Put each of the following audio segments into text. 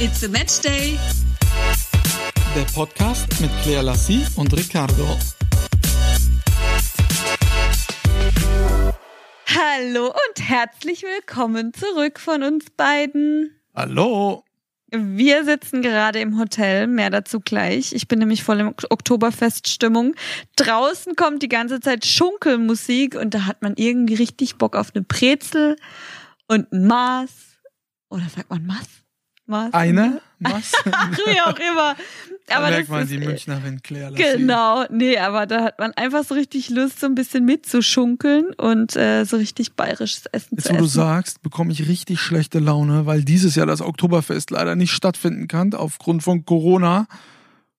It's a Match Day. Der Podcast mit Claire Lassie und Ricardo. Hallo und herzlich willkommen zurück von uns beiden. Hallo. Wir sitzen gerade im Hotel, mehr dazu gleich. Ich bin nämlich voll in Oktoberfeststimmung. Draußen kommt die ganze Zeit Schunkelmusik und da hat man irgendwie richtig Bock auf eine Brezel und ein Maß. Oder sagt man Maß? Maß? Eine? Was? Wie auch immer. Da Aber merkt das man ist, die Münchnerin Claire Lassie. Genau, nee, aber da hat man einfach so richtig Lust, so ein bisschen mitzuschunkeln und äh, so richtig bayerisches Essen Jetzt, zu wo du essen. sagst, bekomme ich richtig schlechte Laune, weil dieses Jahr das Oktoberfest leider nicht stattfinden kann aufgrund von Corona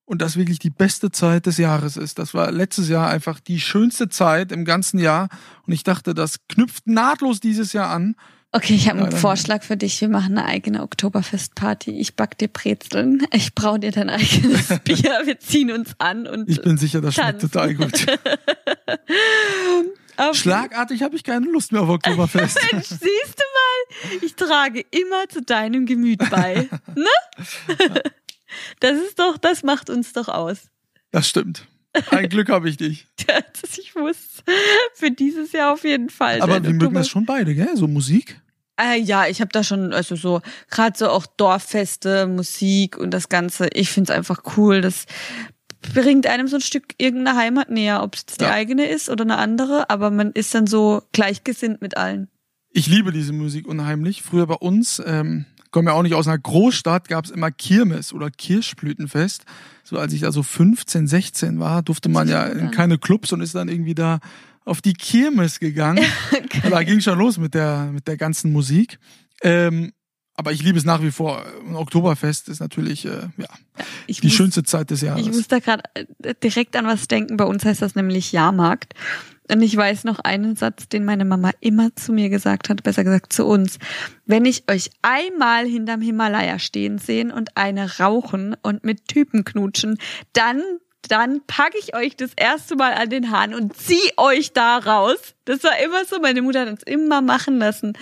und das wirklich die beste Zeit des Jahres ist. Das war letztes Jahr einfach die schönste Zeit im ganzen Jahr und ich dachte, das knüpft nahtlos dieses Jahr an. Okay, ich habe einen. Vorschlag für dich. Wir machen eine eigene Oktoberfestparty. Ich back dir Brezeln. Ich brau dir dein eigenes Bier. Wir ziehen uns an und Ich bin sicher, das schmeckt Tanzen. total gut. auf- Schlagartig habe ich keine Lust mehr auf Oktoberfest. Mensch, siehst du mal, ich trage immer zu deinem Gemüt bei. Ne? Das ist doch, das macht uns doch aus. Das stimmt. Ein Glück habe ich dich. Das ich muss für dieses Jahr auf jeden Fall. Aber wir mögen das schon beide, gell? So Musik. Äh, ja, ich habe da schon, also so, gerade so auch Dorffeste, Musik und das Ganze. Ich find's einfach cool. Das bringt einem so ein Stück irgendeine Heimat näher, ob es die Ja. eigene ist oder eine andere, aber man ist dann so gleichgesinnt mit allen. Ich liebe diese Musik unheimlich. Früher bei uns, ähm, kommen ja auch nicht aus einer Großstadt, gab es immer Kirmes oder Kirschblütenfest. So als ich da so 15, 16 war, durfte man ja in keine Clubs und ist dann irgendwie da auf die Kirmes gegangen. Und da ging schon los mit der, mit der ganzen Musik. Ähm, aber ich liebe es nach wie vor. Ein Oktoberfest ist natürlich äh, ja, Ich die muss, schönste Zeit des Ich Jahres. muss da gerade direkt an was denken. Bei uns heißt das nämlich Jahrmarkt. Und ich weiß noch einen Satz, den meine Mama immer zu mir gesagt hat, besser gesagt zu uns. Wenn ich euch einmal hinterm Himalaya stehen sehen und eine rauchen und mit Typen knutschen, dann dann packe ich euch das erste Mal an den Haaren und zieh euch da raus. Das war immer so. Meine Mutter hat uns immer machen lassen.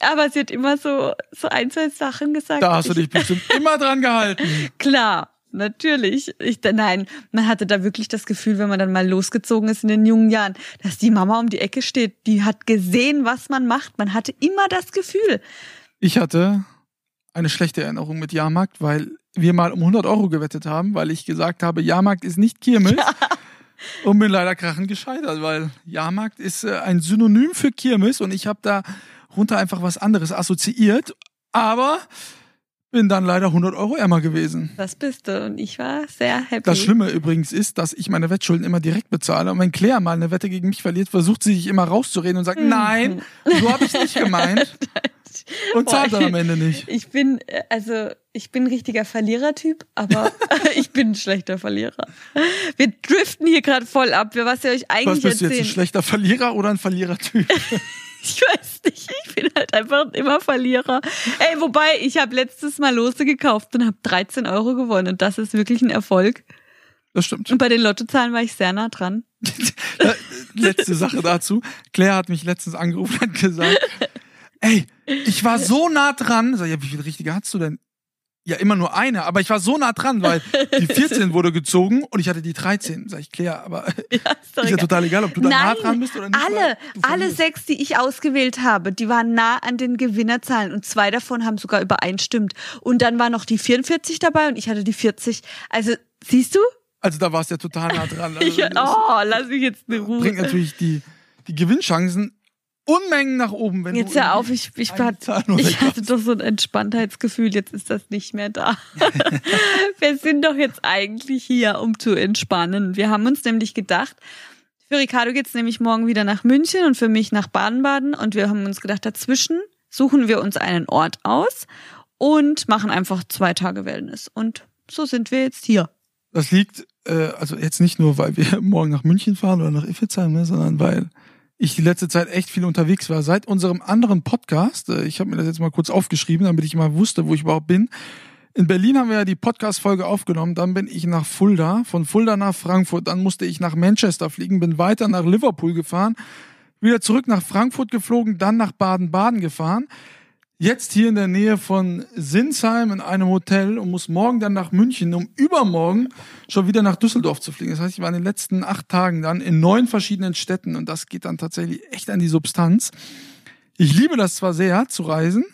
Aber sie hat immer so, so ein, zwei Sachen gesagt. da hast du Ich- dich bestimmt immer dran gehalten. Klar, natürlich. Ich, nein, man hatte da wirklich das Gefühl, wenn man dann mal losgezogen ist in den jungen Jahren, dass die Mama um die Ecke steht. Die hat gesehen, was man macht. Man hatte immer das Gefühl. Ich hatte eine schlechte Erinnerung mit Jahrmarkt, weil wir mal um 100 Euro gewettet haben, weil ich gesagt habe, Jahrmarkt ist nicht Kirmes. Und bin leider krachend gescheitert, weil Jahrmarkt ist äh, ein Synonym für Kirmes und ich habe da runter einfach was anderes assoziiert, aber bin dann leider 100 Euro ärmer gewesen. Das bist du. Und ich war sehr happy. Das Schlimme übrigens ist, dass ich meine Wettschulden immer direkt bezahle. Und wenn Claire mal eine Wette gegen mich verliert, versucht sie sich immer rauszureden und sagt, Mhm. nein, so habe ich nicht gemeint. Und zahlt dann am Ende nicht. Ich bin, also, ich bin ein richtiger Verlierertyp, aber ich bin ein schlechter Verlierer. Wir driften hier gerade voll ab. Was wir euch Was eigentlich bist du jetzt, ein erzählen. schlechter Verlierer oder ein Verlierertyp? Ich weiß nicht, ich bin halt einfach immer Verlierer. Ey, wobei, ich habe letztes Mal Lose gekauft und habe 13 Euro gewonnen und das ist wirklich ein Erfolg. Das stimmt. Und bei den Lottozahlen war ich sehr nah dran. Äh, Letzte Sache dazu. Claire hat mich letztens angerufen und gesagt, ey, ich war so nah dran. Sag, ich, ja, wie viele richtige hast du denn? Ja, immer nur eine, aber ich war so nah dran, weil die 14 wurde gezogen und ich hatte die 13. Sag ich, Claire, aber Ja, ist ja total egal, ob du da nah dran bist oder nicht. alle, alle sechs, die ich ausgewählt habe, die waren nah an den Gewinnerzahlen und zwei davon haben sogar übereinstimmt. Und dann war noch die 44 dabei und ich hatte die 40. Also, siehst du? Also da warst du ja total nah dran. Also, Ich, oh, lass mich jetzt eine Ruhe. bringt natürlich die, die Gewinnchancen Unmengen nach oben, wenn Jetzt hör auf, ich, ich, eine hat, Zahl nur ich hatte doch so ein Entspanntheitsgefühl, jetzt ist das nicht mehr da. Wir sind doch jetzt eigentlich hier, um zu entspannen. Wir haben uns nämlich gedacht, für Ricardo geht's nämlich morgen wieder nach München und für mich nach Baden-Baden und wir haben uns gedacht, dazwischen suchen wir uns einen Ort aus und machen einfach zwei Tage Wellness. Und so sind wir jetzt hier. Das liegt, äh, also jetzt nicht nur, weil wir morgen nach München fahren oder nach Iffezheim, ne, sondern weil ich die letzte Zeit echt viel unterwegs war. Seit unserem anderen Podcast, äh, ich habe mir das jetzt mal kurz aufgeschrieben, damit ich mal wusste, wo ich überhaupt bin. In Berlin haben wir ja die Podcast-Folge aufgenommen, dann bin ich nach Fulda, von Fulda nach Frankfurt, dann musste ich nach Manchester fliegen, bin weiter nach Liverpool gefahren, wieder zurück nach Frankfurt geflogen, dann nach Baden-Baden gefahren. Jetzt hier in der Nähe von Sinsheim in einem Hotel und muss morgen dann nach München, um übermorgen schon wieder nach Düsseldorf zu fliegen. Das heißt, ich war in den letzten acht Tagen dann in neun verschiedenen Städten und das geht dann tatsächlich echt an die Substanz. Ich liebe das zwar sehr zu reisen,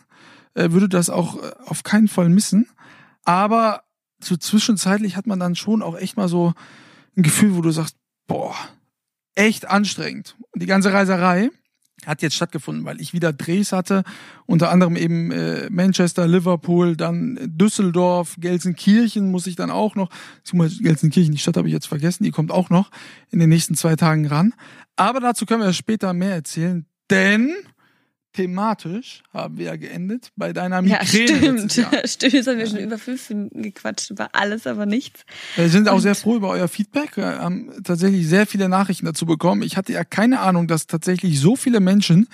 äh, würde das auch äh, auf keinen Fall missen, aber so zwischenzeitlich hat man dann schon auch echt mal so ein Gefühl, wo du sagst, boah, echt anstrengend. Die ganze Reiserei hat jetzt stattgefunden, weil ich wieder Drehs hatte, unter anderem eben äh, Manchester, Liverpool, dann Düsseldorf, Gelsenkirchen muss ich dann auch noch, Gelsenkirchen, die Stadt habe ich jetzt vergessen, die kommt auch noch in den nächsten zwei Tagen ran. Aber dazu können wir später mehr erzählen, denn thematisch haben wir ja geendet bei deiner Migräne. Ja, stimmt. stimmt, jetzt haben wir schon über fünf Minuten gequatscht, über alles, aber nichts. Wir sind auch sehr froh über euer Feedback. Wir haben tatsächlich sehr viele Nachrichten dazu bekommen. Ich hatte ja keine Ahnung, dass tatsächlich so viele Menschen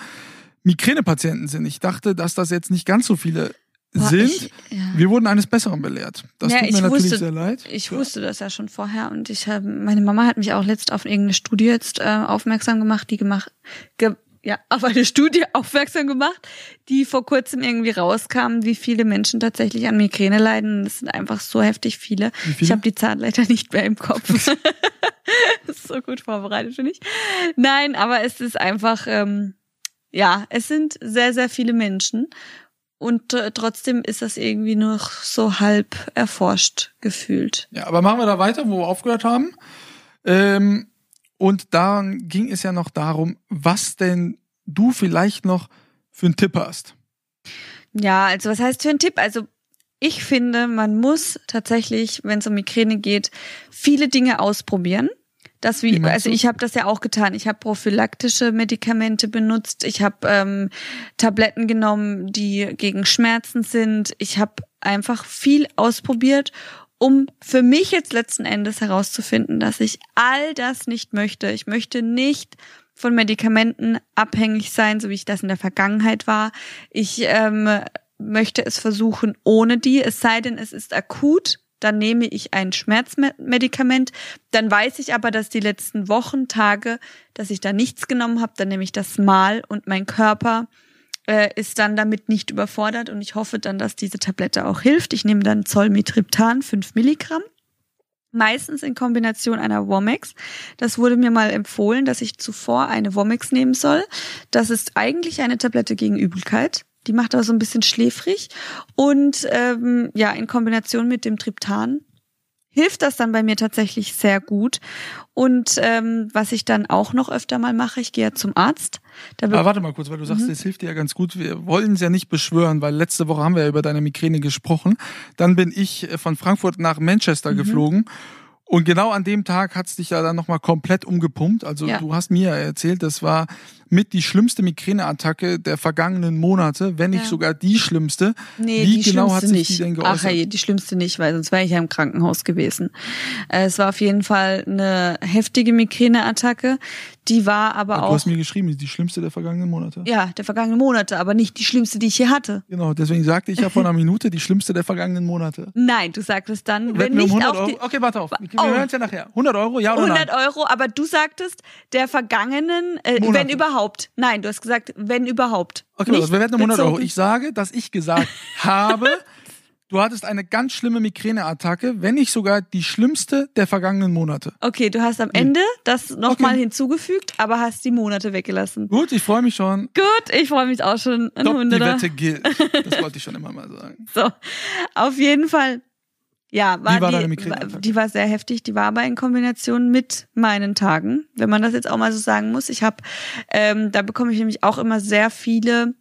Migränepatienten sind. Ich dachte, dass das jetzt nicht ganz so viele Boah, sind. Ich, ja. Wir wurden eines Besseren belehrt. Das ja, tut mir natürlich wusste, sehr leid. Ich ja. wusste das ja schon vorher und ich habe, meine Mama hat mich auch letzt auf irgendeine Studie jetzt äh, aufmerksam gemacht, die gemacht, ge, ja, auf eine Studie aufmerksam gemacht, die vor kurzem irgendwie rauskam, wie viele Menschen tatsächlich an Migräne leiden. Das sind einfach so heftig viele. viele? Ich habe die Zahl leider nicht mehr im Kopf. das ist so gut vorbereitet, finde ich. Nein, aber es ist einfach, ähm, ja, es sind sehr, sehr viele Menschen. Und äh, trotzdem ist das irgendwie nur so halb erforscht gefühlt. Ja, aber machen wir da weiter, wo wir aufgehört haben. Ähm und dann ging es ja noch darum, was denn du vielleicht noch für einen Tipp hast. Ja, also was heißt für einen Tipp? Also ich finde, man muss tatsächlich, wenn es um Migräne geht, viele Dinge ausprobieren. Das wie, also ich habe das ja auch getan. Ich habe prophylaktische Medikamente benutzt. Ich habe ähm, Tabletten genommen, die gegen Schmerzen sind. Ich habe einfach viel ausprobiert um für mich jetzt letzten Endes herauszufinden, dass ich all das nicht möchte. Ich möchte nicht von Medikamenten abhängig sein, so wie ich das in der Vergangenheit war. Ich ähm, möchte es versuchen ohne die, es sei denn, es ist akut. Dann nehme ich ein Schmerzmedikament. Dann weiß ich aber, dass die letzten Wochen, Tage, dass ich da nichts genommen habe. Dann nehme ich das mal und mein Körper äh, ist dann damit nicht überfordert und ich hoffe dann, dass diese Tablette auch hilft. Ich nehme dann Zolmitriptan, 5 Milligramm. Meistens in Kombination einer Womex. Das wurde mir mal empfohlen, dass ich zuvor eine Womex nehmen soll. Das ist eigentlich eine Tablette gegen Übelkeit. Die macht aber so ein bisschen schläfrig. Und ähm, ja, in Kombination mit dem Triptan hilft das dann bei mir tatsächlich sehr gut. Und ähm, was ich dann auch noch öfter mal mache, ich gehe ja zum Arzt. Aber warte mal kurz, weil du sagst, mhm. das hilft dir ja ganz gut. Wir wollen es ja nicht beschwören, weil letzte Woche haben wir ja über deine Migräne gesprochen. Dann bin ich äh, von Frankfurt nach Manchester mhm. geflogen. Und genau an dem Tag hat's dich ja dann nochmal komplett umgepumpt. Also ja. du hast mir ja erzählt, das war mit die schlimmste Migräneattacke der vergangenen Monate, wenn nicht ja. sogar die schlimmste. Nee, Wie die genau hat sich nicht. die denn geäußert? Ach hey, die schlimmste nicht, weil sonst wäre ich ja im Krankenhaus gewesen. Äh, es war auf jeden Fall eine heftige Migräneattacke. Die war aber ja, auch. Du hast mir geschrieben, die schlimmste der vergangenen Monate. Ja, der vergangenen Monate, aber nicht die schlimmste, die ich hier hatte. Genau, deswegen sagte ich ja vor einer Minute die schlimmste der vergangenen Monate. Nein, du sagtest dann, wenn nicht um auch die. Okay, warte auf. Wir oh. hören es ja nachher. 100 Euro, ja oder 100 nein? Euro, aber du sagtest der vergangenen, äh, wenn überhaupt. Nein, du hast gesagt, wenn überhaupt. Okay, nicht wir wetten um 100 Euro. Ich sage, dass ich gesagt habe, du hattest eine ganz schlimme Migräneattacke, wenn nicht sogar die schlimmste der vergangenen Monate. Okay, du hast am Ende das nochmal okay. hinzugefügt, aber hast die Monate weggelassen. Gut, ich freue mich schon. Gut, ich freue mich auch schon. Top, die Wette gilt. Das wollte ich schon immer mal sagen. So, auf jeden Fall ja, war, Wie war die, Migräne? Die war sehr heftig. Die war aber in Kombination mit meinen Tagen, wenn man das jetzt auch mal so sagen muss. Ich habe, ähm, da bekomme ich nämlich auch immer sehr viele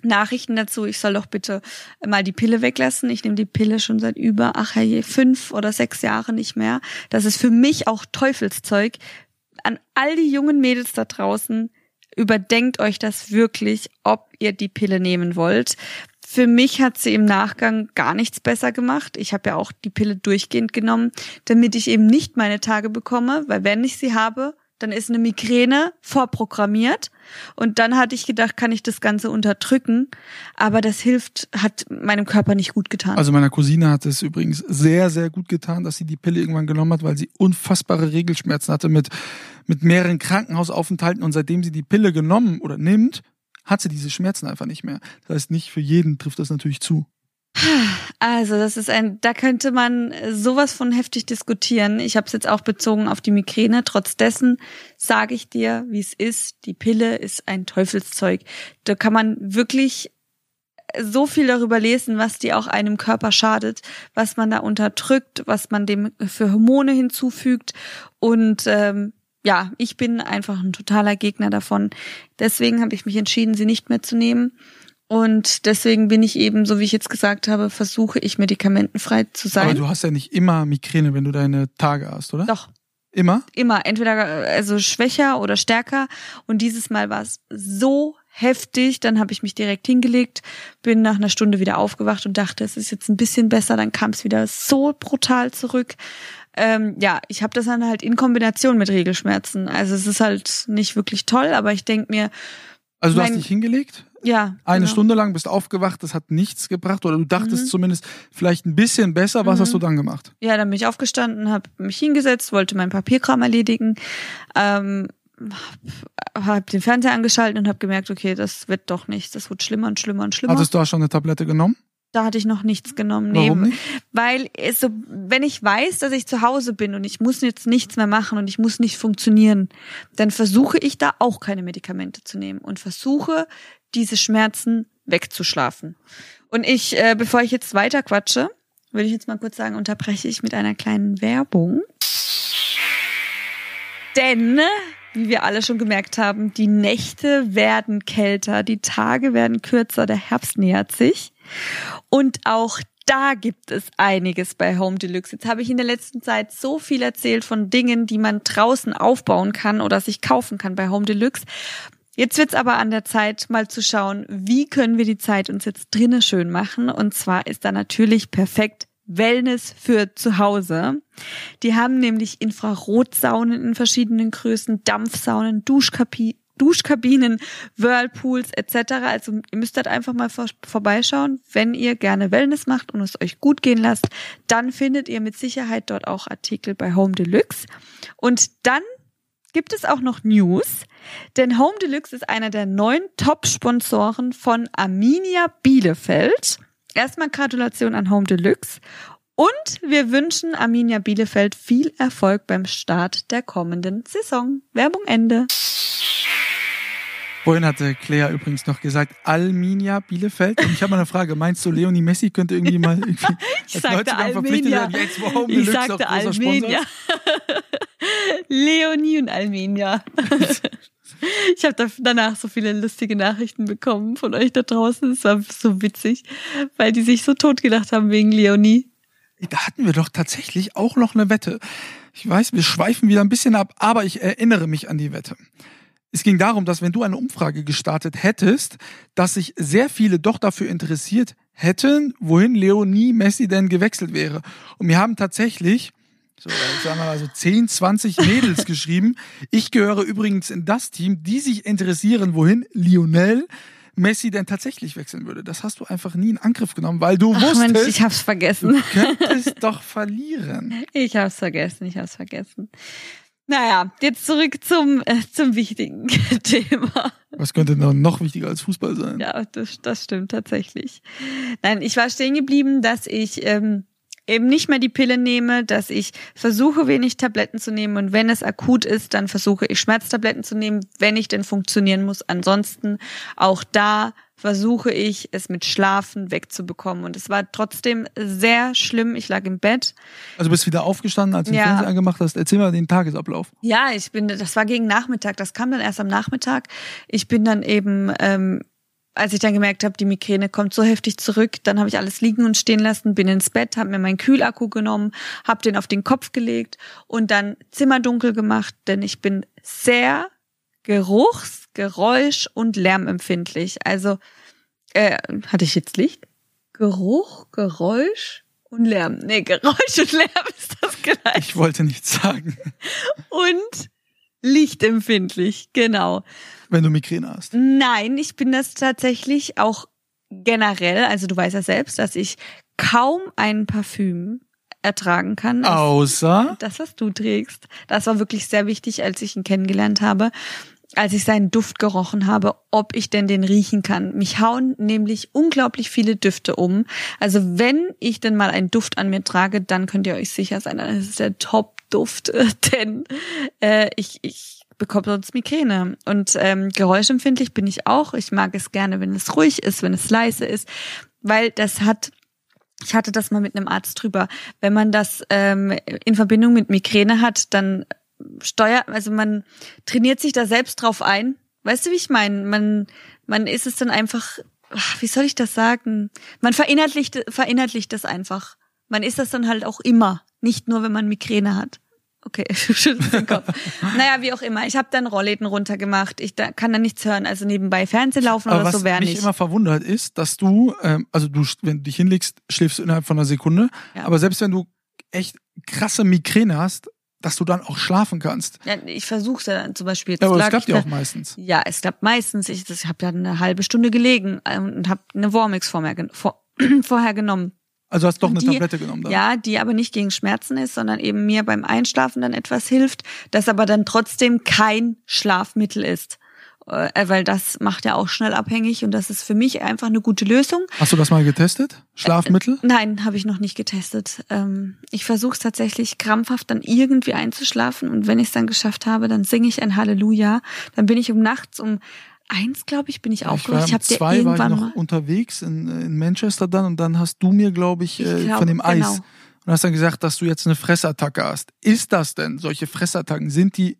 Nachrichten dazu, ich soll doch bitte mal die Pille weglassen. Ich nehme die Pille schon seit über, ach je, fünf oder sechs Jahren nicht mehr. Das ist für mich auch Teufelszeug. An all die jungen Mädels da draußen, überdenkt euch das wirklich, ob ihr die Pille nehmen wollt. Für mich hat sie im Nachgang gar nichts besser gemacht. Ich habe ja auch die Pille durchgehend genommen, damit ich eben nicht meine Tage bekomme, weil wenn ich sie habe, dann ist eine Migräne vorprogrammiert. Und dann hatte ich gedacht, kann ich das Ganze unterdrücken. Aber das hilft, hat meinem Körper nicht gut getan. Also meiner Cousine hat es übrigens sehr, sehr gut getan, dass sie die Pille irgendwann genommen hat, weil sie unfassbare Regelschmerzen hatte mit, mit mehreren Krankenhausaufenthalten. Und seitdem sie die Pille genommen oder nimmt, hat sie diese Schmerzen einfach nicht mehr. Das heißt, nicht für jeden trifft das natürlich zu. Also das ist ein, da könnte man sowas von heftig diskutieren. Ich habe es jetzt auch bezogen auf die Migräne. Trotz dessen sage ich dir, wie es ist. Die Pille ist ein Teufelszeug. Da kann man wirklich so viel darüber lesen, was die auch einem Körper schadet, was man da unterdrückt, was man dem für Hormone hinzufügt. Und ähm, ja, ich bin einfach ein totaler Gegner davon. Deswegen habe ich mich entschieden, sie nicht mehr zu nehmen. Und deswegen bin ich eben, so wie ich jetzt gesagt habe, versuche ich medikamentenfrei zu sein. Aber du hast ja nicht immer Migräne, wenn du deine Tage hast, oder? Doch. Immer? Immer. Entweder also schwächer oder stärker. Und dieses Mal war es so heftig. Dann habe ich mich direkt hingelegt, bin nach einer Stunde wieder aufgewacht und dachte, es ist jetzt ein bisschen besser. Dann kam es wieder so brutal zurück. Ähm, ja, ich habe das dann halt in Kombination mit Regelschmerzen. Also es ist halt nicht wirklich toll, aber ich denk mir. Also du mein, hast dich hingelegt? Ja. Eine genau. Stunde lang bist aufgewacht, das hat nichts gebracht oder du dachtest mhm. zumindest vielleicht ein bisschen besser. Was mhm. hast du dann gemacht? Ja, dann bin ich aufgestanden, habe mich hingesetzt, wollte meinen Papierkram erledigen. Ähm, habe den Fernseher angeschaltet und habe gemerkt, okay, das wird doch nichts. Das wird schlimmer und schlimmer und schlimmer. Hattest du auch schon eine Tablette genommen? Da hatte ich noch nichts genommen. Warum? Weil es so, wenn ich weiß, dass ich zu Hause bin und ich muss jetzt nichts mehr machen und ich muss nicht funktionieren, dann versuche ich da auch keine Medikamente zu nehmen und versuche diese Schmerzen wegzuschlafen. Und ich, äh, bevor ich jetzt weiter quatsche, würde ich jetzt mal kurz sagen, unterbreche ich mit einer kleinen Werbung. Denn wie wir alle schon gemerkt haben, die Nächte werden kälter, die Tage werden kürzer, der Herbst nähert sich. Und auch da gibt es einiges bei Home Deluxe. Jetzt habe ich in der letzten Zeit so viel erzählt von Dingen, die man draußen aufbauen kann oder sich kaufen kann bei Home Deluxe. Jetzt wird's aber an der Zeit, mal zu schauen, wie können wir die Zeit uns jetzt drinnen schön machen. Und zwar ist da natürlich perfekt Wellness für zu Hause. Die haben nämlich Infrarotsaunen in verschiedenen Größen, Dampfsaunen, Duschkapi Duschkabinen, Whirlpools etc. Also ihr müsst halt einfach mal vor vorbeischauen. Wenn ihr gerne Wellness macht und es euch gut gehen lasst, dann findet ihr mit Sicherheit dort auch Artikel bei Home Deluxe. Und dann gibt es auch noch News, denn Home Deluxe ist einer der neuen Top-Sponsoren von Arminia Bielefeld. Erstmal Gratulation an Home Deluxe. Und wir wünschen Arminia Bielefeld viel Erfolg beim Start der kommenden Saison. Werbung Ende. Vorhin hatte Claire übrigens noch gesagt, Alminia Bielefeld. Und ich habe mal eine Frage. Meinst du, Leonie Messi könnte irgendwie mal irgendwie ich sagte Alminia. Jetzt, wow, ich sagte Alminia. Leonie und Alminia. Ich habe da danach so viele lustige Nachrichten bekommen von euch da draußen. Es war so witzig, weil die sich so totgedacht haben wegen Leonie. Da hatten wir doch tatsächlich auch noch eine Wette. Ich weiß, wir schweifen wieder ein bisschen ab, aber ich erinnere mich an die Wette. Es ging darum, dass wenn du eine Umfrage gestartet hättest, dass sich sehr viele doch dafür interessiert hätten, wohin Leonie Messi denn gewechselt wäre. Und wir haben tatsächlich so, sagen wir mal so 10, 20 Mädels geschrieben. Ich gehöre übrigens in das Team, die sich interessieren, wohin Lionel Messi denn tatsächlich wechseln würde. Das hast du einfach nie in Angriff genommen, weil du Ach wusstest. Mensch, ich hab's vergessen. Du könntest doch verlieren. Ich hab's vergessen, ich hab's vergessen. Naja, jetzt zurück zum, äh, zum wichtigen Thema. Was könnte noch wichtiger als Fußball sein? Ja, das, das stimmt tatsächlich. Nein, ich war stehen geblieben, dass ich ähm, eben nicht mehr die Pille nehme, dass ich versuche, wenig Tabletten zu nehmen und wenn es akut ist, dann versuche ich Schmerztabletten zu nehmen, wenn ich denn funktionieren muss. Ansonsten auch da versuche ich, es mit Schlafen wegzubekommen. Und es war trotzdem sehr schlimm. Ich lag im Bett. Also bist wieder aufgestanden, als du ja. den Fernseher angemacht hast. Erzähl mal den Tagesablauf. Ja, ich bin, das war gegen Nachmittag. Das kam dann erst am Nachmittag. Ich bin dann eben ähm, als ich dann gemerkt habe, die Migräne kommt so heftig zurück, dann habe ich alles liegen und stehen lassen, bin ins Bett, habe mir meinen Kühlakku genommen, habe den auf den Kopf gelegt und dann Zimmer dunkel gemacht, denn ich bin sehr geruchs-, Geräusch- und Lärmempfindlich. Also äh, hatte ich jetzt Licht? Geruch, Geräusch und Lärm. Nee, Geräusch und Lärm ist das gleich. Ich wollte nichts sagen. Und lichtempfindlich, genau. Wenn du Migräne hast? Nein, ich bin das tatsächlich auch generell. Also du weißt ja selbst, dass ich kaum ein Parfüm ertragen kann. Außer das, was du trägst. Das war wirklich sehr wichtig, als ich ihn kennengelernt habe. als ich seinen Duft gerochen habe, ob ich denn den riechen kann. Mich hauen nämlich unglaublich viele Düfte um. Also wenn ich denn mal einen Duft an mir trage, dann könnt ihr euch sicher sein, das ist der Top-Duft, denn äh, ich, ich bekomme sonst Migräne. Und ähm, geräuschempfindlich bin ich auch. Ich mag es gerne, wenn es ruhig ist, wenn es leise ist, weil das hat ich hatte das mal mit einem Arzt drüber. Wenn man das ähm, in Verbindung mit Migräne hat, dann steuert, also man trainiert sich da selbst drauf ein. Weißt du, wie ich meine? Man, man ist es dann einfach, ach, wie soll ich das sagen? Man verinnerlicht, verinnerlicht das einfach. Man ist das dann halt auch immer, nicht nur, wenn man Migräne hat. Okay, schüttelst den Kopf. naja, wie auch immer. Ich habe dann Rollläden runtergemacht. Ich da, kann da nichts hören. Also nebenbei Fernsehen laufen Aber oder so wäre Was mich nicht. immer verwundert ist, dass du, ähm, also du, wenn du dich hinlegst, schläfst du innerhalb von einer Sekunde. Ja. Aber selbst wenn du echt krasse Migräne hast, dass du dann auch schlafen kannst. Ja, ich versuche ja dann zum Beispiel. Ja, aber das lag klappt ja auch meistens. Ja, es klappt meistens. Ich, ich habe dann eine halbe Stunde gelegen ähm, und habe eine Vormix vor mir, gen- vor, vorher genommen. Also hast doch eine Die- Tablette genommen dann. Ja, die aber nicht gegen Schmerzen ist, sondern eben mir beim Einschlafen dann etwas hilft, das aber dann trotzdem kein Schlafmittel ist. Äh, Weil das macht ja auch schnell abhängig und das ist für mich einfach eine gute Lösung. Hast du das mal getestet? Schlafmittel? Nein, habe ich noch nicht getestet. Ähm, ich versuche es tatsächlich krampfhaft dann irgendwie einzuschlafen und wenn ich es dann geschafft habe, dann singe ich ein Halleluja. Dann bin ich um nachts um eins, glaube ich, bin ich ich aufgewacht. Ich habe dir zwei war ich irgendwann noch mal. unterwegs in, in Manchester dann und dann hast du mir, glaube ich, Ich äh, glaube, von dem Eis genau. und hast dann gesagt, dass du jetzt eine Fressattacke hast. Ist das denn, solche Fressattacken, sind die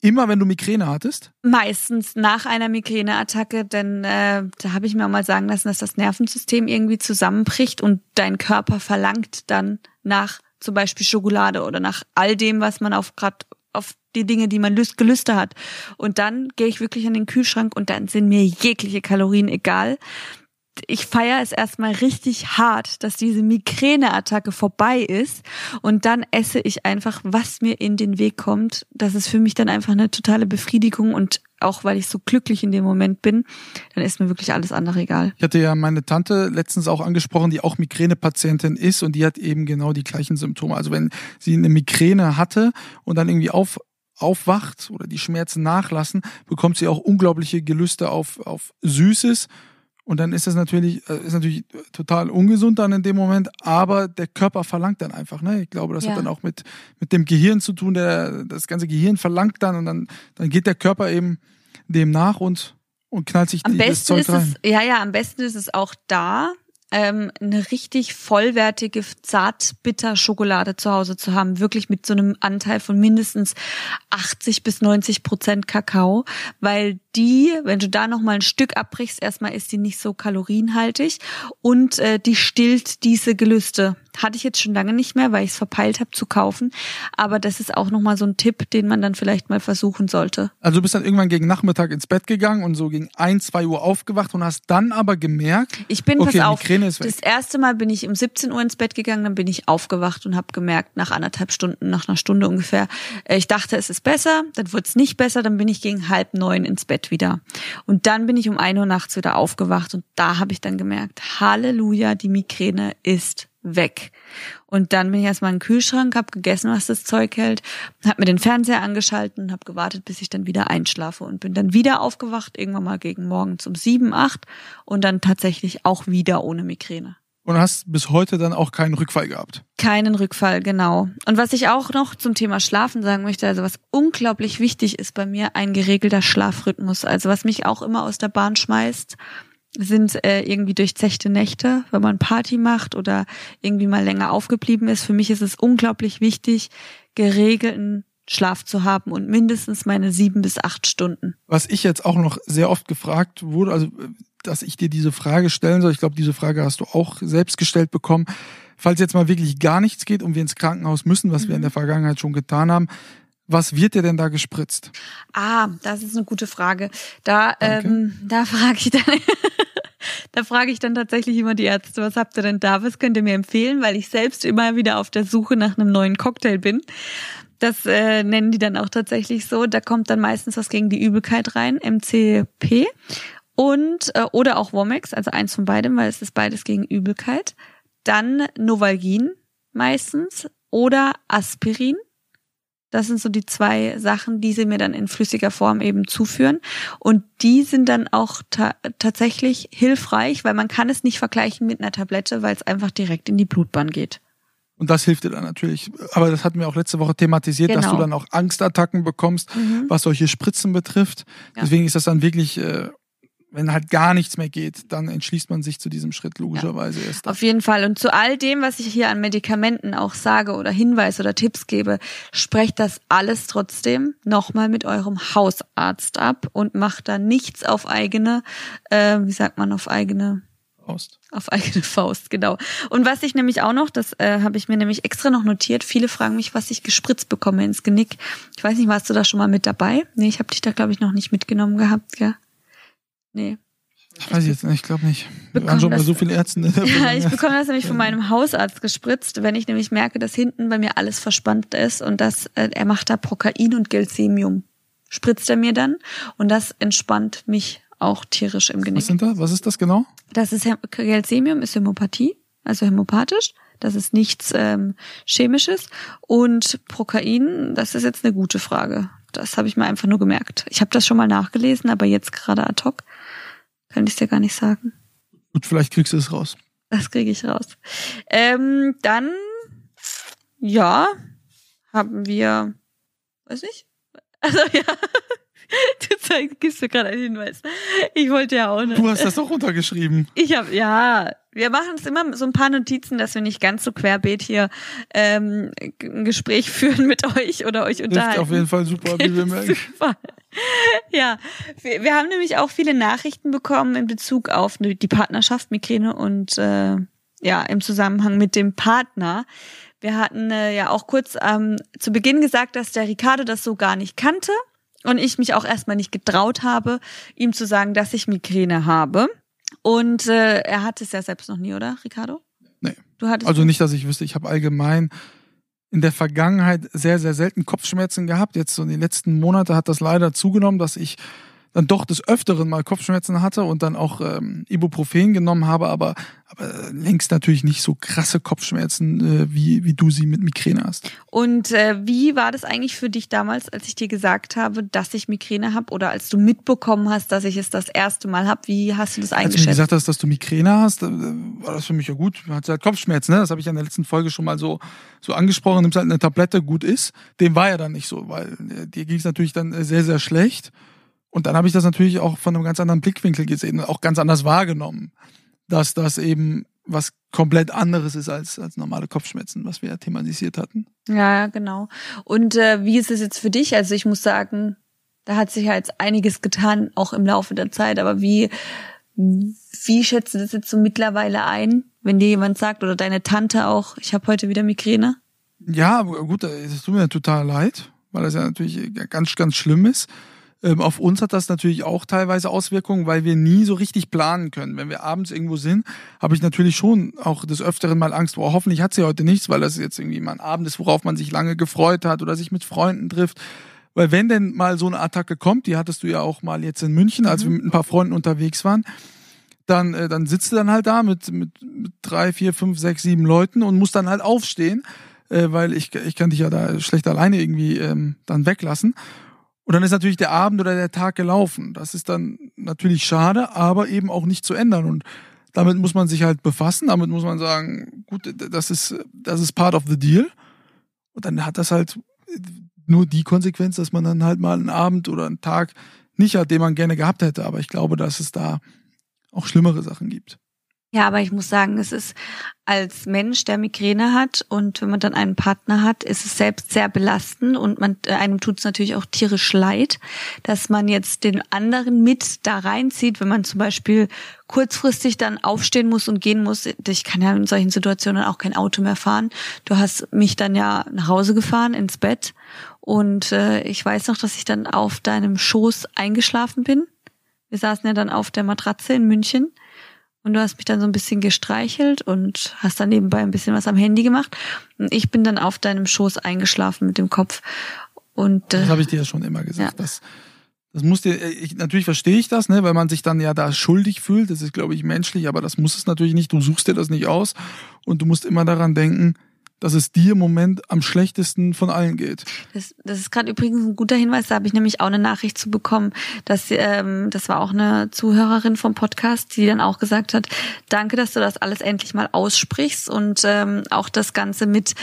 immer, wenn du Migräne hattest? Meistens nach einer Migräneattacke, denn äh, da habe ich mir auch mal sagen lassen, dass das Nervensystem irgendwie zusammenbricht und dein Körper verlangt dann nach zum Beispiel Schokolade oder nach all dem, was man auf gerade auf die Dinge, die man lüst, Gelüste hat. Und dann gehe ich wirklich an den Kühlschrank und dann sind mir jegliche Kalorien egal. Ich feiere es erstmal richtig hart, dass diese Migräneattacke vorbei ist und dann esse ich einfach, was mir in den Weg kommt. Das ist für mich dann einfach eine totale Befriedigung und auch weil ich so glücklich in dem Moment bin, dann ist mir wirklich alles andere egal. Ich hatte ja meine Tante letztens auch angesprochen, die auch Migränepatientin ist und die hat eben genau die gleichen Symptome. Also wenn sie eine Migräne hatte und dann irgendwie auf, aufwacht oder die Schmerzen nachlassen, bekommt sie auch unglaubliche Gelüste auf, auf Süßes. Und dann ist das natürlich, äh, ist natürlich total ungesund dann in dem Moment, aber der Körper verlangt dann einfach, ne? Ich glaube, das Ja. hat dann auch mit, mit dem Gehirn zu tun, der, das ganze Gehirn verlangt dann und dann, dann geht der Körper eben dem nach und, und knallt sich Am die, das besten Zeug ist rein. es, ja, ja, am besten ist es auch da, ähm, eine richtig vollwertige Zart-Bitter-Schokolade zu Hause zu haben, wirklich mit so einem Anteil von mindestens 80 bis 90 Prozent Kakao, weil die, wenn du da noch mal ein Stück abbrichst, erstmal ist die nicht so kalorienhaltig und äh, die stillt diese Gelüste. Hatte ich jetzt schon lange nicht mehr, weil ich es verpeilt habe zu kaufen, aber das ist auch noch mal so ein Tipp, den man dann vielleicht mal versuchen sollte. Also du bist dann irgendwann gegen Nachmittag ins Bett gegangen und so gegen ein, zwei Uhr aufgewacht und hast dann aber gemerkt, Ich bin, okay, pass auf, Migräne ist weg. das erste Mal bin ich um 17 Uhr ins Bett gegangen, dann bin ich aufgewacht und habe gemerkt, nach anderthalb Stunden, nach einer Stunde ungefähr, äh, ich dachte, es ist besser, dann wurde es nicht besser, dann bin ich gegen halb neun ins Bett wieder. Und dann bin ich um ein Uhr nachts wieder aufgewacht und da habe ich dann gemerkt, Halleluja, die Migräne ist weg. Und dann bin ich erstmal in den Kühlschrank, habe gegessen, was das Zeug hält, habe mir den Fernseher angeschalten und habe gewartet, bis ich dann wieder einschlafe und bin dann wieder aufgewacht, irgendwann mal gegen morgens um sieben, acht und dann tatsächlich auch wieder ohne Migräne. und hast bis heute dann auch keinen Rückfall gehabt. Keinen Rückfall, genau. Und was ich auch noch zum Thema Schlafen sagen möchte, also was unglaublich wichtig ist bei mir, ein geregelter Schlafrhythmus. Also was mich auch immer aus der Bahn schmeißt, sind äh, irgendwie durchzechte Nächte, wenn man Party macht oder irgendwie mal länger aufgeblieben ist. Für mich ist es unglaublich wichtig, geregelten Schlaf zu haben und mindestens meine sieben bis acht Stunden. Was ich jetzt auch noch sehr oft gefragt wurde, also äh, dass ich dir diese Frage stellen soll, ich glaube, diese Frage hast du auch selbst gestellt bekommen. Falls jetzt mal wirklich gar nichts geht und wir ins Krankenhaus müssen, was wir Mhm. in der Vergangenheit schon getan haben, was wird dir denn da gespritzt? Ah, das ist eine gute Frage. Da, Danke. ähm, da frage ich dann, da frage ich dann tatsächlich immer die Ärzte, was habt ihr denn da? Was könnt ihr mir empfehlen? Weil ich selbst immer wieder auf der Suche nach einem neuen Cocktail bin. Das äh, nennen die dann auch tatsächlich so. Da kommt dann meistens was gegen die Übelkeit rein, MCP und äh, oder auch Womex, also eins von beidem, weil es ist beides gegen Übelkeit. Dann Novalgin meistens oder Aspirin Das sind so die zwei Sachen, die sie mir dann in flüssiger Form eben zuführen. Und die sind dann auch ta tatsächlich hilfreich, weil man kann es nicht vergleichen mit einer Tablette, weil es einfach direkt in die Blutbahn geht. Und das hilft dir dann natürlich. Aber das hatten wir auch letzte Woche thematisiert, genau. dass du genau. dann auch Angstattacken bekommst, mhm. was solche Spritzen betrifft. Ja. Deswegen ist das dann wirklich, äh, wenn halt gar nichts mehr geht, dann entschließt man sich zu diesem Schritt logischerweise ja. erst. Auf jeden Fall. Und zu all dem, was ich hier an Medikamenten auch sage oder Hinweise oder Tipps gebe, sprecht das alles trotzdem nochmal mit eurem Hausarzt ab und macht da nichts auf eigene, äh, wie sagt man, auf eigene Faust. Auf eigene Faust, genau. Und was ich nämlich auch noch, das äh, habe ich mir nämlich extra noch notiert, viele fragen mich, was ich gespritzt bekomme ins Genick. Ich weiß nicht, warst du da schon mal mit dabei? Nee, ich habe dich da, glaube ich, noch nicht mitgenommen gehabt, ja. Nee. Ich weiß jetzt nicht, ich glaube nicht. Wir waren schon bei so vielen Ärzten. ja, ich bekomme das nämlich von meinem Hausarzt gespritzt, wenn ich nämlich merke, dass hinten bei mir alles verspannt ist und dass äh, er macht da Prokain und Gelsemium. Spritzt er mir dann und das entspannt mich auch tierisch im Genick. Was sind da? Was ist das genau? Das ist Gelsemium, ist Hämopathie, also hämopathisch. Das ist nichts ähm, Chemisches. Und Prokain, das ist jetzt eine gute Frage. Das habe ich mir einfach nur gemerkt. Ich habe das schon mal nachgelesen, aber jetzt gerade ad hoc kann ich es dir gar nicht sagen. Gut, vielleicht kriegst du es raus. Das kriege ich raus. Ähm, dann, ja, haben wir, weiß nicht. Also ja. Du zeig, gibst mir gerade einen Hinweis. Ich wollte ja auch nicht. Du hast das doch runtergeschrieben. Ich habe ja. Wir machen es immer so ein paar Notizen, dass wir nicht ganz so querbeet hier ähm, ein Gespräch führen mit euch oder euch unterhalten. Hilft auf jeden Fall super, wie wir merken. Super. Ja, wir, wir haben nämlich auch viele Nachrichten bekommen in Bezug auf die Partnerschaft Migräne und äh, ja im Zusammenhang mit dem Partner. Wir hatten äh, ja auch kurz ähm, zu Beginn gesagt, dass der Ricardo das so gar nicht kannte und ich mich auch erstmal nicht getraut habe, ihm zu sagen, dass ich Migräne habe. Und äh, er hat es ja selbst noch nie, oder, Ricardo? Nee. Du hattest also nicht, dass ich wüsste, ich habe allgemein in der Vergangenheit sehr, sehr selten Kopfschmerzen gehabt. Jetzt so in den letzten Monaten hat das leider zugenommen, dass ich dann doch des Öfteren mal Kopfschmerzen hatte und dann auch ähm, Ibuprofen genommen habe, aber, aber längst natürlich nicht so krasse Kopfschmerzen, äh, wie, wie du sie mit Migräne hast. Und äh, wie war das eigentlich für dich damals, als ich dir gesagt habe, dass ich Migräne habe oder als du mitbekommen hast, dass ich es das erste Mal habe? Wie hast du das eingeschätzt? Als du mir gesagt hast, dass du Migräne hast, äh, war das für mich ja gut. Man hat halt Kopfschmerzen, ne? Das habe ich in der letzten Folge schon mal so, so angesprochen. Nimmst halt eine Tablette, gut ist. Dem war ja dann nicht so, weil äh, dir ging es natürlich dann äh, sehr, sehr schlecht. Und dann habe ich das natürlich auch von einem ganz anderen Blickwinkel gesehen, auch ganz anders wahrgenommen, dass das eben was komplett anderes ist als, als normale Kopfschmerzen, was wir ja thematisiert hatten. Ja, genau. Und äh, wie ist es jetzt für dich? Also ich muss sagen, da hat sich ja jetzt einiges getan, auch im Laufe der Zeit. Aber wie, wie schätzt du das jetzt so mittlerweile ein, wenn dir jemand sagt oder deine Tante auch, ich habe heute wieder Migräne? Ja, gut, es tut mir total leid, weil das ja natürlich ganz, ganz schlimm ist. Ähm, auf uns hat das natürlich auch teilweise Auswirkungen, weil wir nie so richtig planen können. Wenn wir abends irgendwo sind, habe ich natürlich schon auch des Öfteren mal Angst, oh, hoffentlich hat sie heute nichts, weil das jetzt irgendwie mal ein Abend ist, worauf man sich lange gefreut hat oder sich mit Freunden trifft. Weil wenn denn mal so eine Attacke kommt, die hattest du ja auch mal jetzt in München, als mhm. wir mit ein paar Freunden unterwegs waren, dann, äh, dann sitzt du dann halt da mit, mit, mit drei, vier, fünf, sechs, sieben Leuten und musst dann halt aufstehen, äh, weil ich, ich kann dich ja da schlecht alleine irgendwie ähm, dann weglassen. Und dann ist natürlich der Abend oder der Tag gelaufen. Das ist dann natürlich schade, aber eben auch nicht zu ändern. Und damit muss man sich halt befassen. Damit muss man sagen, gut, das ist, das ist part of the deal. Und dann hat das halt nur die Konsequenz, dass man dann halt mal einen Abend oder einen Tag nicht hat, den man gerne gehabt hätte. Aber ich glaube, dass es da auch schlimmere Sachen gibt. Ja, aber ich muss sagen, es ist als Mensch, der Migräne hat und wenn man dann einen Partner hat, ist es selbst sehr belastend und man äh, einem tut es natürlich auch tierisch leid, dass man jetzt den anderen mit da reinzieht, wenn man zum Beispiel kurzfristig dann aufstehen muss und gehen muss. Ich kann ja in solchen Situationen auch kein Auto mehr fahren. Du hast mich dann ja nach Hause gefahren ins Bett und äh, ich weiß noch, dass ich dann auf deinem Schoß eingeschlafen bin. Wir saßen ja dann auf der Matratze in München und du hast mich dann so ein bisschen gestreichelt und hast dann nebenbei ein bisschen was am Handy gemacht. Und ich bin dann auf deinem Schoß eingeschlafen mit dem Kopf. Und äh, das habe ich dir ja schon immer gesagt. Ja. Das, das muss dir, ich, natürlich verstehe ich das, ne, weil man sich dann ja da schuldig fühlt. Das ist, glaube ich, menschlich, aber das muss es natürlich nicht. Du suchst dir das nicht aus und du musst immer daran denken, dass es dir im Moment am schlechtesten von allen geht. Das, das ist gerade übrigens ein guter Hinweis. Da habe ich nämlich auch eine Nachricht zu bekommen. Dass, ähm, das war auch eine Zuhörerin vom Podcast, die dann auch gesagt hat, danke, dass du das alles endlich mal aussprichst und ähm, auch das Ganze mit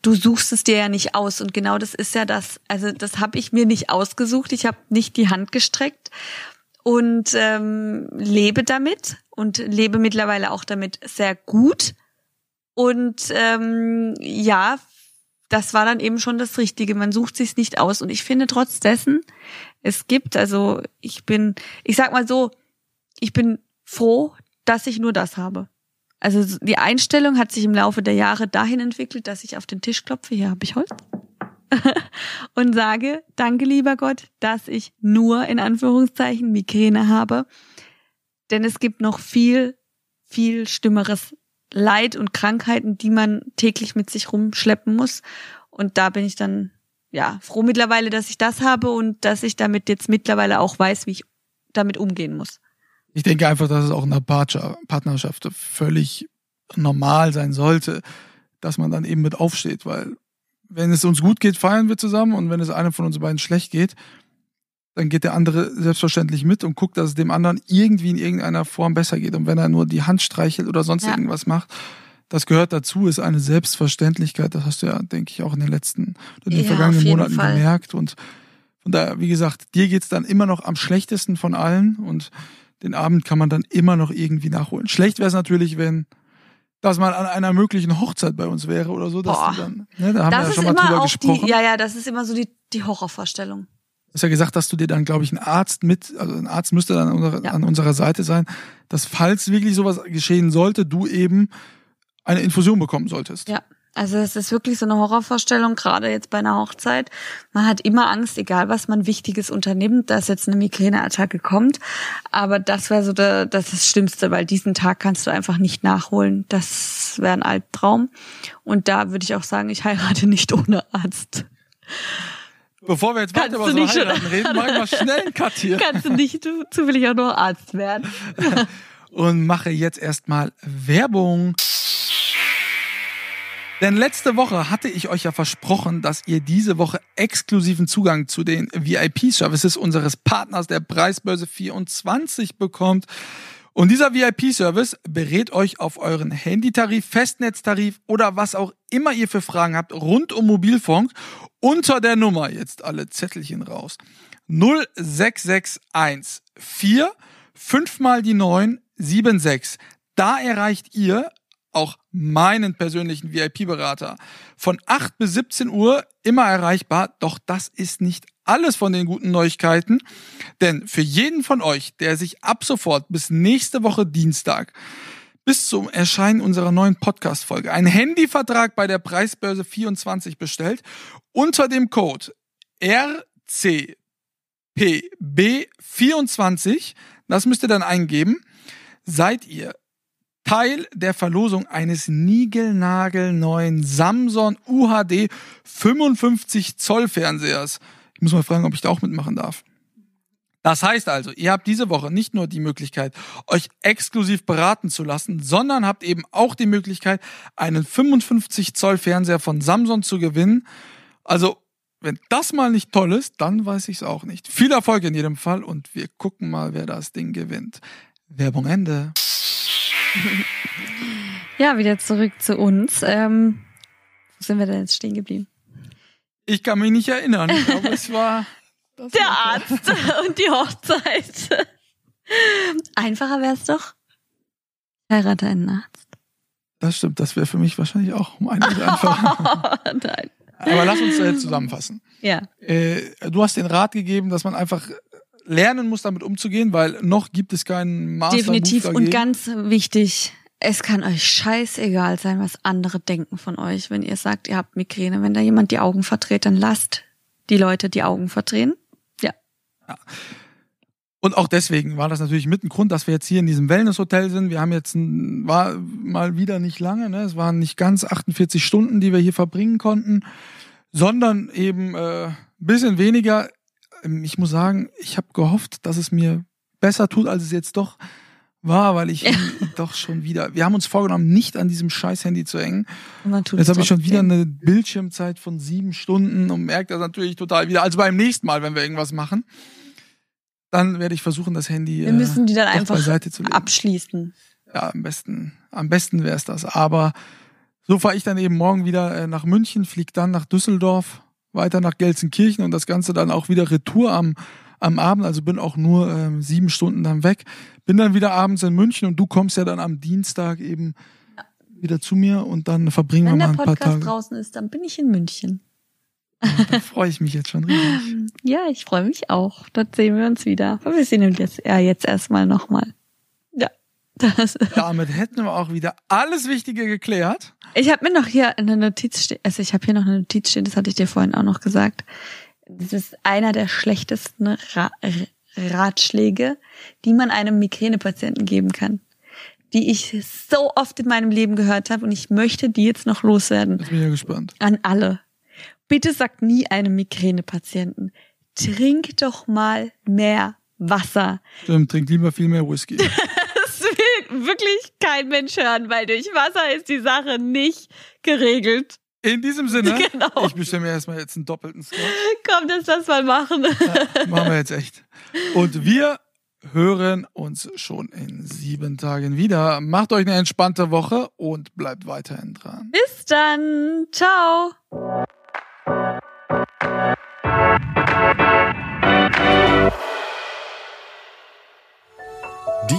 du suchst es dir ja nicht aus und genau das ist ja das. Also das habe ich mir nicht ausgesucht. Ich habe nicht die Hand gestreckt und ähm, lebe damit und lebe mittlerweile auch damit sehr gut. Und ähm, ja, das war dann eben schon das Richtige. Man sucht sich's nicht aus. Und ich finde trotz dessen, es gibt, also ich bin, ich sag mal so, ich bin froh, dass ich nur das habe. Also die Einstellung hat sich im Laufe der Jahre dahin entwickelt, dass ich auf den Tisch klopfe, hier habe ich Holz, und sage, danke lieber Gott, dass ich nur in Anführungszeichen Migräne habe. Denn es gibt noch viel, viel schlimmeres Leid und Krankheiten, die man täglich mit sich rumschleppen muss. Und da bin ich dann, ja, froh mittlerweile, dass ich das habe und dass ich damit jetzt mittlerweile auch weiß, wie ich damit umgehen muss. Ich denke einfach, dass es auch in einer Partnerschaft völlig normal sein sollte, dass man dann eben mit aufsteht, weil wenn es uns gut geht, feiern wir zusammen und wenn es einem von uns beiden schlecht geht, dann geht der andere selbstverständlich mit und guckt, dass es dem anderen irgendwie in irgendeiner Form besser geht. Und wenn er nur die Hand streichelt oder sonst ja. irgendwas macht, das gehört dazu, ist eine Selbstverständlichkeit. Das hast du ja, denke ich, auch in den letzten, in den ja, vergangenen Monaten Fall. gemerkt. Und von daher, wie gesagt, dir geht's dann immer noch am schlechtesten von allen und den Abend kann man dann immer noch irgendwie nachholen. Schlecht wäre es natürlich, wenn dass man an einer möglichen Hochzeit bei uns wäre oder so. Dass Boah. Dann, ne, da haben das wir ja schon mal drüber gesprochen. Die, ja, ja, das ist immer so die, die Horrorvorstellung. Du hast ja gesagt, dass du dir dann, glaube ich, einen Arzt mit, also ein Arzt müsste dann an unserer, ja. an unserer Seite sein, dass falls wirklich sowas geschehen sollte, du eben eine Infusion bekommen solltest. Ja. Also es ist wirklich so eine Horrorvorstellung, gerade jetzt bei einer Hochzeit. Man hat immer Angst, egal was man Wichtiges unternimmt, dass jetzt eine Migräneattacke kommt. Aber das wäre so der, das, ist das Schlimmste, weil diesen Tag kannst du einfach nicht nachholen. Das wäre ein Albtraum. Und da würde ich auch sagen, ich heirate nicht ohne Arzt. Bevor wir jetzt weiter über so heiraten reden, mach ich mal schnell einen Cut hier. Kannst du nicht du, zufällig auch nur Arzt werden. Und mache jetzt erstmal Werbung. Denn letzte Woche hatte ich euch ja versprochen, dass ihr diese Woche exklusiven Zugang zu den VIP-Services unseres Partners der Preisbörse 24 bekommt. Und dieser VIP-Service berät euch auf euren Handytarif, Festnetztarif oder was auch immer ihr für Fragen habt rund um Mobilfunk unter der Nummer, jetzt alle Zettelchen raus, 06614 5 mal die 9 76. Da erreicht ihr auch meinen persönlichen VIP-Berater. Von 8 bis 17 Uhr immer erreichbar, doch das ist nicht alles von den guten Neuigkeiten, denn für jeden von euch, der sich ab sofort bis nächste Woche Dienstag bis zum Erscheinen unserer neuen Podcast-Folge einen Handyvertrag bei der Preisbörse 24 bestellt, unter dem Code RCPB24, das müsst ihr dann eingeben, seid ihr Teil der Verlosung eines niegelnagelneuen Samsung UHD 55 Zoll Fernsehers. Ich muss mal fragen, ob ich da auch mitmachen darf. Das heißt also, ihr habt diese Woche nicht nur die Möglichkeit, euch exklusiv beraten zu lassen, sondern habt eben auch die Möglichkeit, einen 55 Zoll Fernseher von Samsung zu gewinnen. Also, wenn das mal nicht toll ist, dann weiß ich es auch nicht. Viel Erfolg in jedem Fall und wir gucken mal, wer das Ding gewinnt. Werbung Ende. Ja, wieder zurück zu uns. Ähm, wo sind wir denn jetzt stehen geblieben? Ich kann mich nicht erinnern. Ich glaube, es war der war Arzt und die Hochzeit. Einfacher wäre es doch. Heirate einen Arzt. Das stimmt, das wäre für mich wahrscheinlich auch um einiges einfacher. Nein. Aber lass uns äh, zusammenfassen. Ja. Äh, du hast den Rat gegeben, dass man einfach lernen muss, damit umzugehen, weil noch gibt es keinen Master. Definitiv und ganz wichtig, es kann euch scheißegal sein, was andere denken von euch, wenn ihr sagt, ihr habt Migräne. Wenn da jemand die Augen verdreht, dann lasst die Leute die Augen verdrehen. Ja. ja. Und auch deswegen war das natürlich mit ein Grund, dass wir jetzt hier in diesem Wellnesshotel sind. Wir haben jetzt ein, war mal wieder nicht lange, ne? Es waren nicht ganz 48 Stunden, die wir hier verbringen konnten, sondern eben äh, bisschen weniger. Ähm, ich muss sagen, ich habe gehofft, dass es mir besser tut, als es jetzt doch war, weil ich doch schon wieder. Wir haben uns vorgenommen, nicht an diesem scheiß Handy zu hängen. Jetzt habe ich schon wieder eine Bildschirmzeit von sieben Stunden und merke das natürlich total wieder. Also beim nächsten Mal, wenn wir irgendwas machen, dann werde ich versuchen, das Handy Wir müssen die dann äh, einfach abschließen. Ja, am besten, am besten wäre es das. Aber so fahre ich dann eben morgen wieder äh, nach München, fliege dann nach Düsseldorf, weiter nach Gelsenkirchen und das Ganze dann auch wieder Retour am, am Abend. Also bin auch nur ähm, sieben Stunden dann weg. Bin dann wieder abends in München und du kommst ja dann am Dienstag eben wieder zu mir und dann verbringen Wenn wir der mal ein paar Podcast Tage. draußen ist, dann bin ich in München. Da freue ich mich jetzt schon riesig. Ja, ich freue mich auch. Dort sehen wir uns wieder. Aber wir sehen uns jetzt, ja, jetzt erstmal nochmal. Das, Damit hätten wir auch wieder alles Wichtige geklärt. ich habe mir noch hier eine Notiz stehen, also ich habe hier noch eine Notiz stehen, das hatte ich dir vorhin auch noch gesagt. Das ist einer der schlechtesten Ra Ratschläge, die man einem Migränepatienten geben kann. Die ich so oft in meinem Leben gehört habe und ich möchte die jetzt noch loswerden. Jetzt bin ich ja gespannt. An alle. Bitte sagt nie einem Migränepatienten, trink doch mal mehr Wasser. Stimmt, trink lieber viel mehr Whisky. Wirklich kein Mensch hören, weil durch Wasser ist die Sache nicht geregelt. In diesem Sinne, Genau. ich bestelle mir erstmal jetzt einen doppelten Scotch. Komm, lass das mal machen. Ja, machen wir jetzt echt. Und wir hören uns schon in sieben Tagen wieder. Macht euch eine entspannte Woche und bleibt weiterhin dran. Bis dann. Ciao.